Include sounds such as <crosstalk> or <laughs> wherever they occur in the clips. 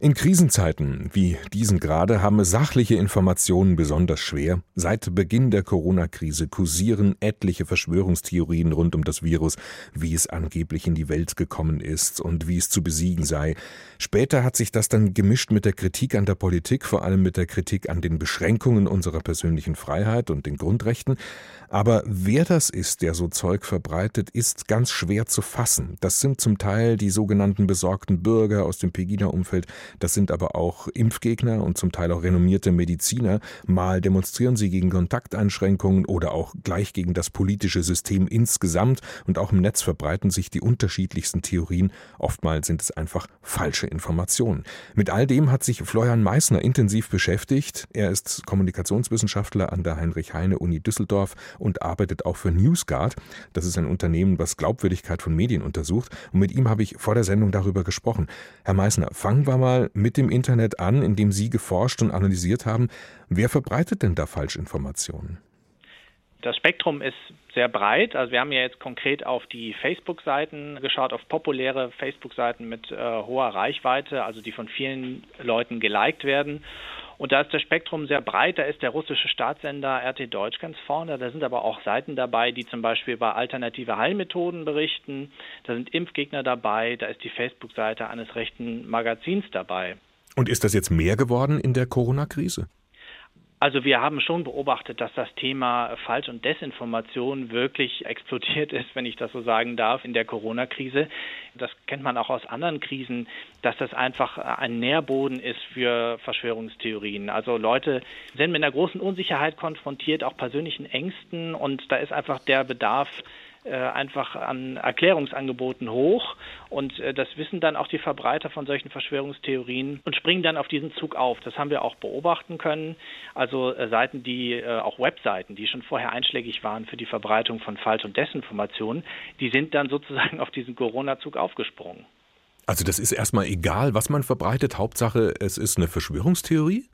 In Krisenzeiten wie diesen gerade haben sachliche Informationen besonders schwer. Seit Beginn der Corona-Krise kursieren etliche Verschwörungstheorien rund um das Virus, wie es angeblich in die Welt gekommen ist und wie es zu besiegen sei. Später hat sich das dann gemischt mit der Kritik an der Politik, vor allem mit der Kritik an den Beschränkungen unserer persönlichen Freiheit und den Grundrechten. Aber wer das ist, der so Zeug verbreitet, ist ganz schwer zu fassen. Das sind zum Teil die sogenannten besorgten Bürger aus dem Pegida-Umfeld, das sind aber auch Impfgegner und zum Teil auch renommierte Mediziner. Mal demonstrieren sie gegen Kontakteinschränkungen oder auch gleich gegen das politische System insgesamt und auch im Netz verbreiten sich die unterschiedlichsten Theorien. Oftmals sind es einfach falsche Informationen. Mit all dem hat sich Florian Meissner intensiv beschäftigt. Er ist Kommunikationswissenschaftler an der Heinrich-Heine-Uni Düsseldorf und arbeitet auch für NewsGuard. Das ist ein Unternehmen, was Glaubwürdigkeit von Medien untersucht. Und mit ihm habe ich vor der Sendung darüber gesprochen. Herr Meissner, fangen wir mal mit dem Internet an, in dem Sie geforscht und analysiert haben. Wer verbreitet denn da Falschinformationen? Das Spektrum ist sehr breit. Also wir haben ja jetzt konkret auf die Facebook-Seiten geschaut, auf populäre Facebook-Seiten mit äh, hoher Reichweite, also die von vielen Leuten geliked werden. Und da ist das Spektrum sehr breit. Da ist der russische Staatssender RT Deutsch ganz vorne. Da sind aber auch Seiten dabei, die zum Beispiel über alternative Heilmethoden berichten. Da sind Impfgegner dabei. Da ist die Facebook-Seite eines rechten Magazins dabei. Und ist das jetzt mehr geworden in der Corona-Krise? Also wir haben schon beobachtet, dass das Thema Falsch- und Desinformation wirklich explodiert ist, wenn ich das so sagen darf, in der Corona-Krise. Das kennt man auch aus anderen Krisen, dass das einfach ein Nährboden ist für Verschwörungstheorien. Also Leute sind mit einer großen Unsicherheit konfrontiert, auch persönlichen Ängsten und da ist einfach der Bedarf einfach an Erklärungsangeboten hoch und äh, das wissen dann auch die Verbreiter von solchen Verschwörungstheorien und springen dann auf diesen Zug auf. Das haben wir auch beobachten können. Also äh, Seiten, die auch Webseiten, die schon vorher einschlägig waren für die Verbreitung von Falsch- und Desinformationen, die sind dann sozusagen <laughs> auf diesen Corona-Zug aufgesprungen. Also das ist erstmal egal, was man verbreitet. Hauptsache, es ist eine Verschwörungstheorie?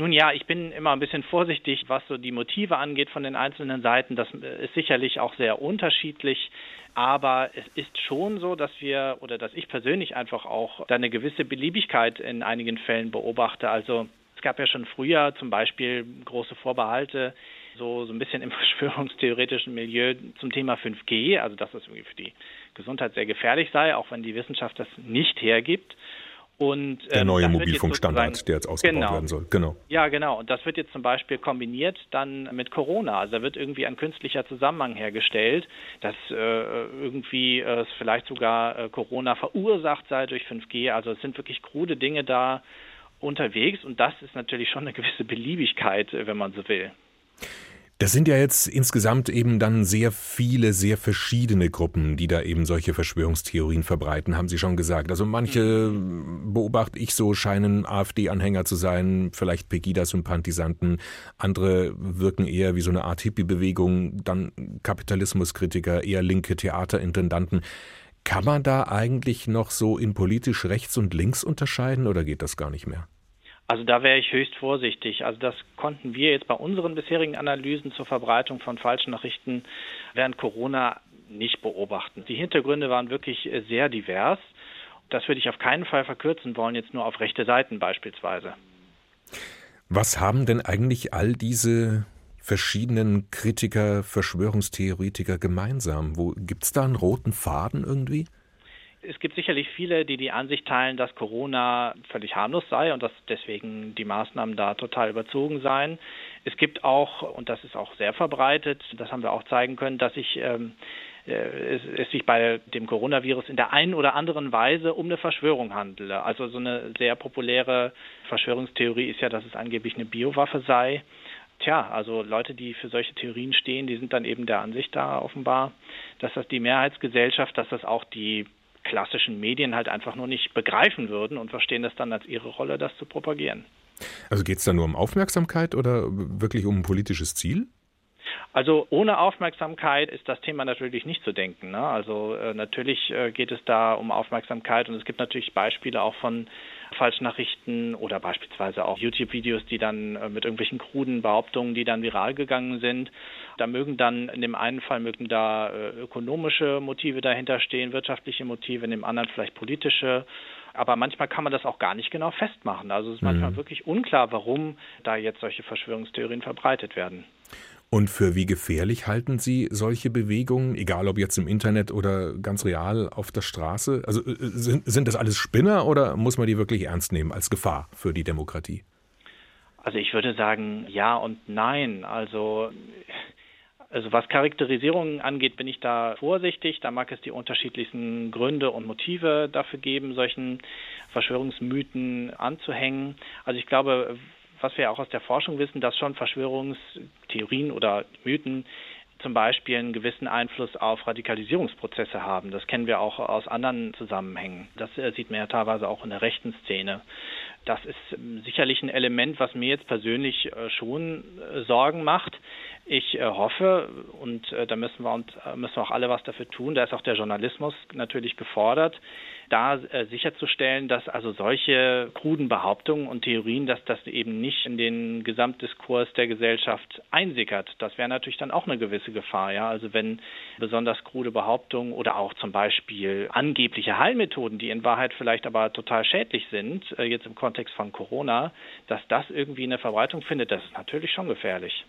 Nun ja, ich bin immer ein bisschen vorsichtig, was so die Motive angeht von den einzelnen Seiten. Das ist sicherlich auch sehr unterschiedlich. Aber es ist schon so, dass wir oder dass ich persönlich einfach auch da eine gewisse Beliebigkeit in einigen Fällen beobachte. Also es gab ja schon früher zum Beispiel große Vorbehalte, so, so ein bisschen im <laughs> verschwörungstheoretischen Milieu zum Thema 5G, also dass das irgendwie für die Gesundheit sehr gefährlich sei, auch wenn die Wissenschaft das nicht hergibt. Und, ähm, der neue Mobilfunkstandard, der jetzt ausgebaut genau, werden soll. Genau. Ja, genau. Und das wird jetzt zum Beispiel kombiniert dann mit Corona. Also da wird irgendwie ein künstlicher Zusammenhang hergestellt, dass äh, irgendwie äh, es vielleicht sogar äh, Corona verursacht sei durch 5G. Also es sind wirklich krude Dinge da unterwegs und das ist natürlich schon eine gewisse Beliebigkeit, äh, wenn man so will. Das sind ja jetzt insgesamt eben dann sehr viele, sehr verschiedene Gruppen, die da eben solche Verschwörungstheorien verbreiten, haben Sie schon gesagt. Also manche beobachte ich so, scheinen AfD-Anhänger zu sein, vielleicht Pegida-Sympathisanten. Andere wirken eher wie so eine Art Hippie-Bewegung, dann Kapitalismuskritiker, eher linke Theaterintendanten. Kann man da eigentlich noch so in politisch rechts und links unterscheiden oder geht das gar nicht mehr? Also da wäre ich höchst vorsichtig. Also das konnten wir jetzt bei unseren bisherigen Analysen zur Verbreitung von falschen Nachrichten während Corona nicht beobachten. Die Hintergründe waren wirklich sehr divers. Das würde ich auf keinen Fall verkürzen wollen, jetzt nur auf rechte Seiten beispielsweise. Was haben denn eigentlich all diese verschiedenen Kritiker, Verschwörungstheoretiker gemeinsam? Wo es da einen roten Faden irgendwie? Es gibt sicherlich viele, die die Ansicht teilen, dass Corona völlig harmlos sei und dass deswegen die Maßnahmen da total überzogen seien. Es gibt auch, und das ist auch sehr verbreitet, das haben wir auch zeigen können, dass sich ähm, äh, es, es sich bei dem Coronavirus in der einen oder anderen Weise um eine Verschwörung handele. Also so eine sehr populäre Verschwörungstheorie ist ja, dass es angeblich eine Biowaffe sei. Tja, also Leute, die für solche Theorien stehen, die sind dann eben der Ansicht da offenbar, dass das die Mehrheitsgesellschaft, dass das auch die klassischen Medien halt einfach nur nicht begreifen würden und verstehen das dann als ihre Rolle, das zu propagieren. Also geht es da nur um Aufmerksamkeit oder wirklich um ein politisches Ziel? Also ohne Aufmerksamkeit ist das Thema natürlich nicht zu denken. Ne? Also äh, natürlich äh, geht es da um Aufmerksamkeit und es gibt natürlich Beispiele auch von Falschnachrichten oder beispielsweise auch YouTube-Videos, die dann äh, mit irgendwelchen kruden Behauptungen, die dann viral gegangen sind. Da mögen dann in dem einen Fall mögen da äh, ökonomische Motive dahinter stehen, wirtschaftliche Motive, in dem anderen vielleicht politische Aber manchmal kann man das auch gar nicht genau festmachen. Also es ist manchmal mhm. wirklich unklar, warum da jetzt solche Verschwörungstheorien verbreitet werden. Und für wie gefährlich halten Sie solche Bewegungen, egal ob jetzt im Internet oder ganz real auf der Straße? Also äh, sind, sind das alles Spinner oder muss man die wirklich ernst nehmen als Gefahr für die Demokratie? Also ich würde sagen ja und nein. Also also was Charakterisierungen angeht, bin ich da vorsichtig. Da mag es die unterschiedlichsten Gründe und Motive dafür geben, solchen Verschwörungsmythen anzuhängen. Also ich glaube, was wir auch aus der Forschung wissen, dass schon Verschwörungstheorien oder Mythen zum Beispiel einen gewissen Einfluss auf Radikalisierungsprozesse haben. Das kennen wir auch aus anderen Zusammenhängen. Das äh, sieht man ja teilweise auch in der rechten Szene. Das ist ähm, sicherlich ein Element, was mir jetzt persönlich äh, schon äh, Sorgen macht. Ich hoffe, und da müssen wir, und, müssen wir auch alle was dafür tun, da ist auch der Journalismus natürlich gefordert, da sicherzustellen, dass also solche kruden Behauptungen und Theorien, dass das eben nicht in den Gesamtdiskurs der Gesellschaft einsickert. Das wäre natürlich dann auch eine gewisse Gefahr. Ja? Also wenn besonders krude Behauptungen oder auch zum Beispiel angebliche Heilmethoden, die in Wahrheit vielleicht aber total schädlich sind, jetzt im Kontext von Corona, dass das irgendwie eine Verbreitung findet, das ist natürlich schon gefährlich.